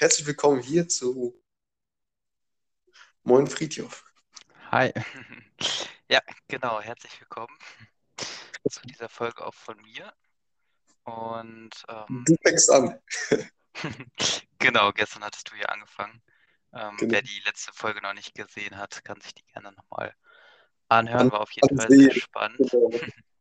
herzlich willkommen hier zu Moin Friedhof. Hi. Ja, genau, herzlich willkommen zu dieser Folge auch von mir. Und ähm, Du fängst an. genau, gestern hattest du ja angefangen. Ähm, Genau. wer die letzte Folge noch nicht gesehen hat, kann sich die gerne nochmal anhören. War auf jeden Fall ansehen. sehr spannend. Genau.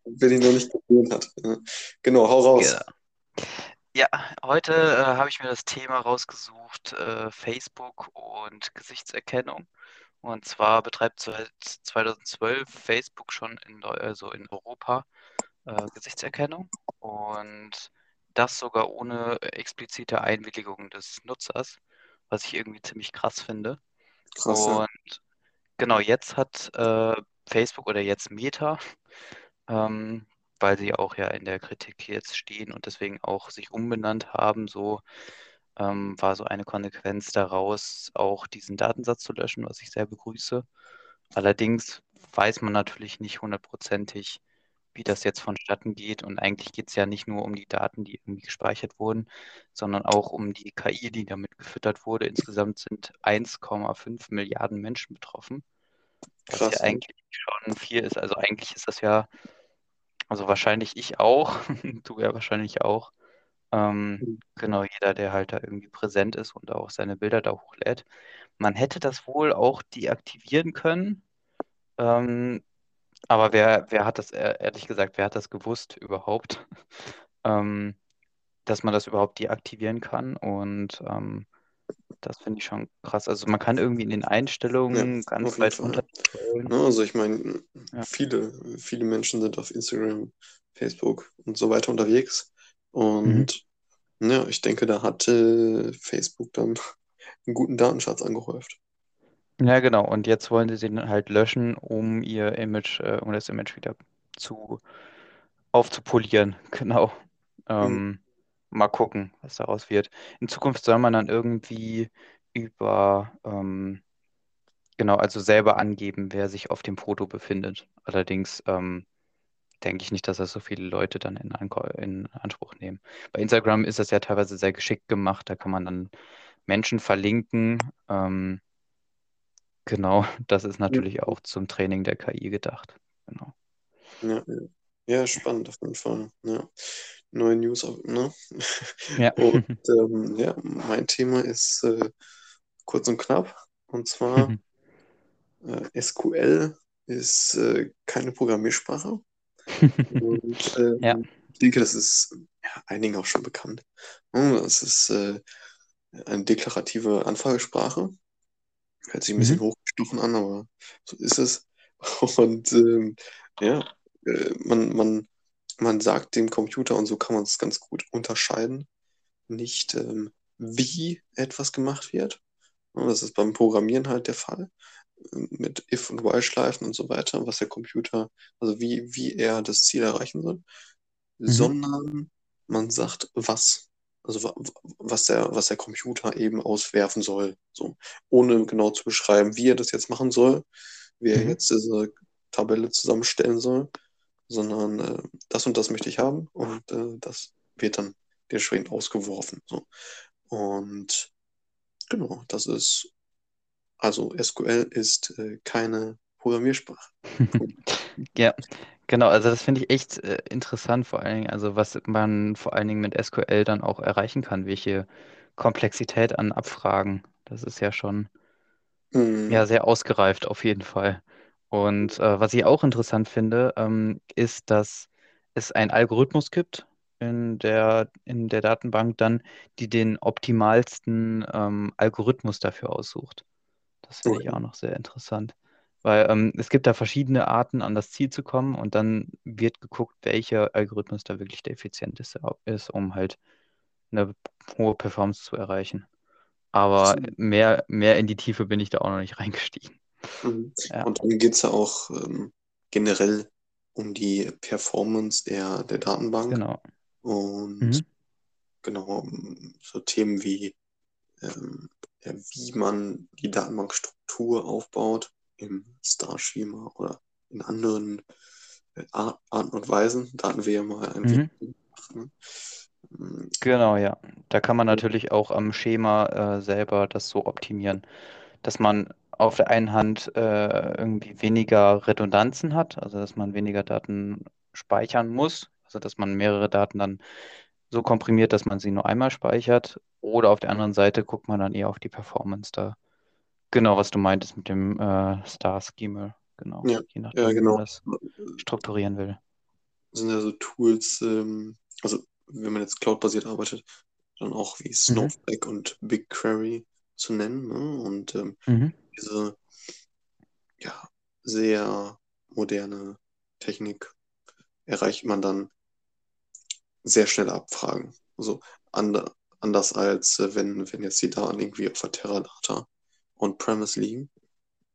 Wer ihn noch nicht gesehen hat. Ja. Genau, hau raus. Genau. Ja, heute äh, habe ich mir das Thema rausgesucht, äh, Facebook und Gesichtserkennung. Und zwar betreibt seit 2012 Facebook schon in, Deu- also in Europa äh, Gesichtserkennung und das sogar ohne explizite Einwilligung des Nutzers, was ich irgendwie ziemlich krass finde. Krass, ja. Und genau, jetzt hat äh, Facebook oder jetzt Meta, ähm, weil sie auch ja in der Kritik jetzt stehen und deswegen auch sich umbenannt haben, so ähm, war so eine Konsequenz daraus, auch diesen Datensatz zu löschen, was ich sehr begrüße. Allerdings weiß man natürlich nicht hundertprozentig, wie das jetzt vonstatten geht. Und eigentlich geht es ja nicht nur um die Daten, die irgendwie gespeichert wurden, sondern auch um die KI, die damit gefüttert wurde. Insgesamt sind 1,5 Milliarden Menschen betroffen, was Krass. ja eigentlich schon viel ist. Also eigentlich ist das ja, also wahrscheinlich ich auch, du ja wahrscheinlich auch. Ähm, Mhm. genau, jeder, der halt da irgendwie präsent ist und auch seine Bilder da hochlädt. Man hätte das wohl auch deaktivieren können. Ähm, aber wer, wer hat das, ehr- ehrlich gesagt, wer hat das gewusst überhaupt, ähm, dass man das überhaupt deaktivieren kann? Und ähm, das finde ich schon krass. Also man kann irgendwie in den Einstellungen ganz auf jeden weit runter scrollen. Ne, also ich meine, Ja. viele, viele Menschen sind auf Instagram, Facebook und so weiter unterwegs. Mhm. Und ja, ich denke, da hatte Facebook dann einen guten Datenschatz angehäuft. Ja, genau. Und jetzt wollen sie den halt löschen, um ihr Image, äh, um das Image wieder zu aufzupolieren. Genau. Ähm, mal gucken, was daraus wird. In Zukunft soll man dann irgendwie über, ähm, genau, also selber angeben, wer sich auf dem Foto befindet. Allerdings ähm, denke ich nicht, dass das so viele Leute dann in, in Anspruch nehmen. Bei Instagram ist das ja teilweise sehr geschickt gemacht. Da kann man dann Menschen verlinken. Ähm, genau, das ist natürlich auch zum Training der KI gedacht. Genau. Ja, ja. Ja, spannend auf jeden Fall. Ja. Neue News, ne? Ja. Und ähm, ja, mein Thema ist äh, kurz und knapp. Und zwar äh, SQL ist äh, keine Programmiersprache. Und ähm, Ja. ich denke, das ist ja, einigen auch schon bekannt. Ne? Das ist äh, eine deklarative Anfragesprache. Hört sich ein bisschen Mhm. hochgestochen an, aber so ist es. Und ähm, ja, äh, man, man, man sagt dem Computer, und so kann man es ganz gut unterscheiden, nicht ähm, wie etwas gemacht wird. Das ist beim Programmieren halt der Fall, äh, mit If- und While-Schleifen und so weiter, was der Computer, also wie, wie er das Ziel erreichen soll, sondern man sagt, was. Also wa- wa- was der, was der Computer eben auswerfen soll. So, ohne genau zu beschreiben, wie er das jetzt machen soll, wie er Mhm. jetzt diese Tabelle zusammenstellen soll, sondern äh, das und das möchte ich haben und äh, das wird dann dementsprechend ausgeworfen. So. Und genau, das ist, also SQL ist äh, keine Programmiersprache. Ja, genau. Also das finde ich echt äh, interessant, vor allen Dingen, also was man vor allen Dingen mit SQL dann auch erreichen kann, welche Komplexität an Abfragen. Das ist ja schon Mm, ja sehr ausgereift auf jeden Fall. Und äh, was ich auch interessant finde, ähm, ist, dass es einen Algorithmus gibt in der, in der Datenbank dann, die den optimalsten ähm, Algorithmus dafür aussucht. Das finde ich auch noch sehr interessant. Weil ähm, es gibt da verschiedene Arten, an das Ziel zu kommen und dann wird geguckt, welcher Algorithmus da wirklich der effizienteste ist, um halt eine hohe Performance zu erreichen. Aber mehr, mehr in die Tiefe bin ich da auch noch nicht reingestiegen. Mhm. Ja. Und dann geht es ja auch ähm, generell um die Performance der, der Datenbank Genau. und Mhm. genau um so Themen wie, ähm, ja, wie man die Datenbankstruktur aufbaut im Star-Schema oder in anderen äh, Ar- Arten und Weisen. Da hatten wir ja mal ein Mhm. Video gemacht, ne? Mm, Genau, ja. Da kann man natürlich auch am Schema äh, selber das so optimieren, dass man auf der einen Hand äh, irgendwie weniger Redundanzen hat, also dass man weniger Daten speichern muss, also dass man mehrere Daten dann so komprimiert, dass man sie nur einmal speichert. Oder auf der anderen Seite guckt man dann eher auf die Performance da. Genau, was du meintest mit dem äh, Star Schema. Genau, Ja, je ja, nachdem, wie man genau. das strukturieren will. sind ja so Tools, ähm, also wenn man jetzt cloud-basiert arbeitet, dann auch wie Mhm. Snowflake und BigQuery zu nennen. Ne? Und ähm, Mhm. Diese ja, sehr moderne Technik erreicht man dann sehr schnelle Abfragen. Also ander, anders als äh, wenn, wenn jetzt die Daten irgendwie auf der Teradata on-premise liegen.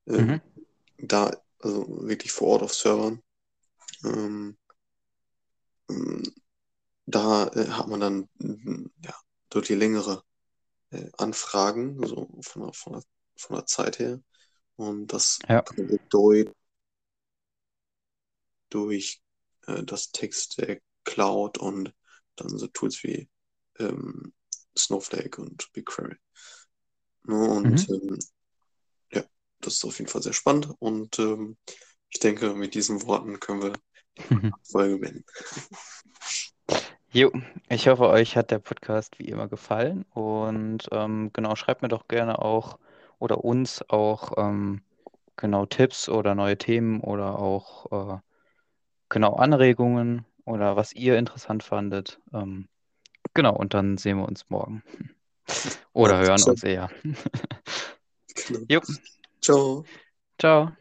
Mhm. Ähm, da, also wirklich vor Ort auf Servern. Ähm, ähm, da äh, hat man dann ja, deutlich längere äh, Anfragen, so von von von der Zeit her. Und das Ja. man durch, äh, das Text der Cloud und dann so Tools wie ähm, Snowflake und BigQuery. Ne? Und Mhm. ähm, ja, das ist auf jeden Fall sehr spannend. Und ähm, ich denke, mit diesen Worten können wir die Folge beenden. Jo, ich hoffe, euch hat der Podcast wie immer gefallen und ähm, genau, schreibt mir doch gerne auch oder uns auch ähm, genau Tipps oder neue Themen oder auch äh, genau Anregungen oder was ihr interessant fandet. Ähm, genau, und dann sehen wir uns morgen oder hören uns eher. Genau. Ciao. ciao.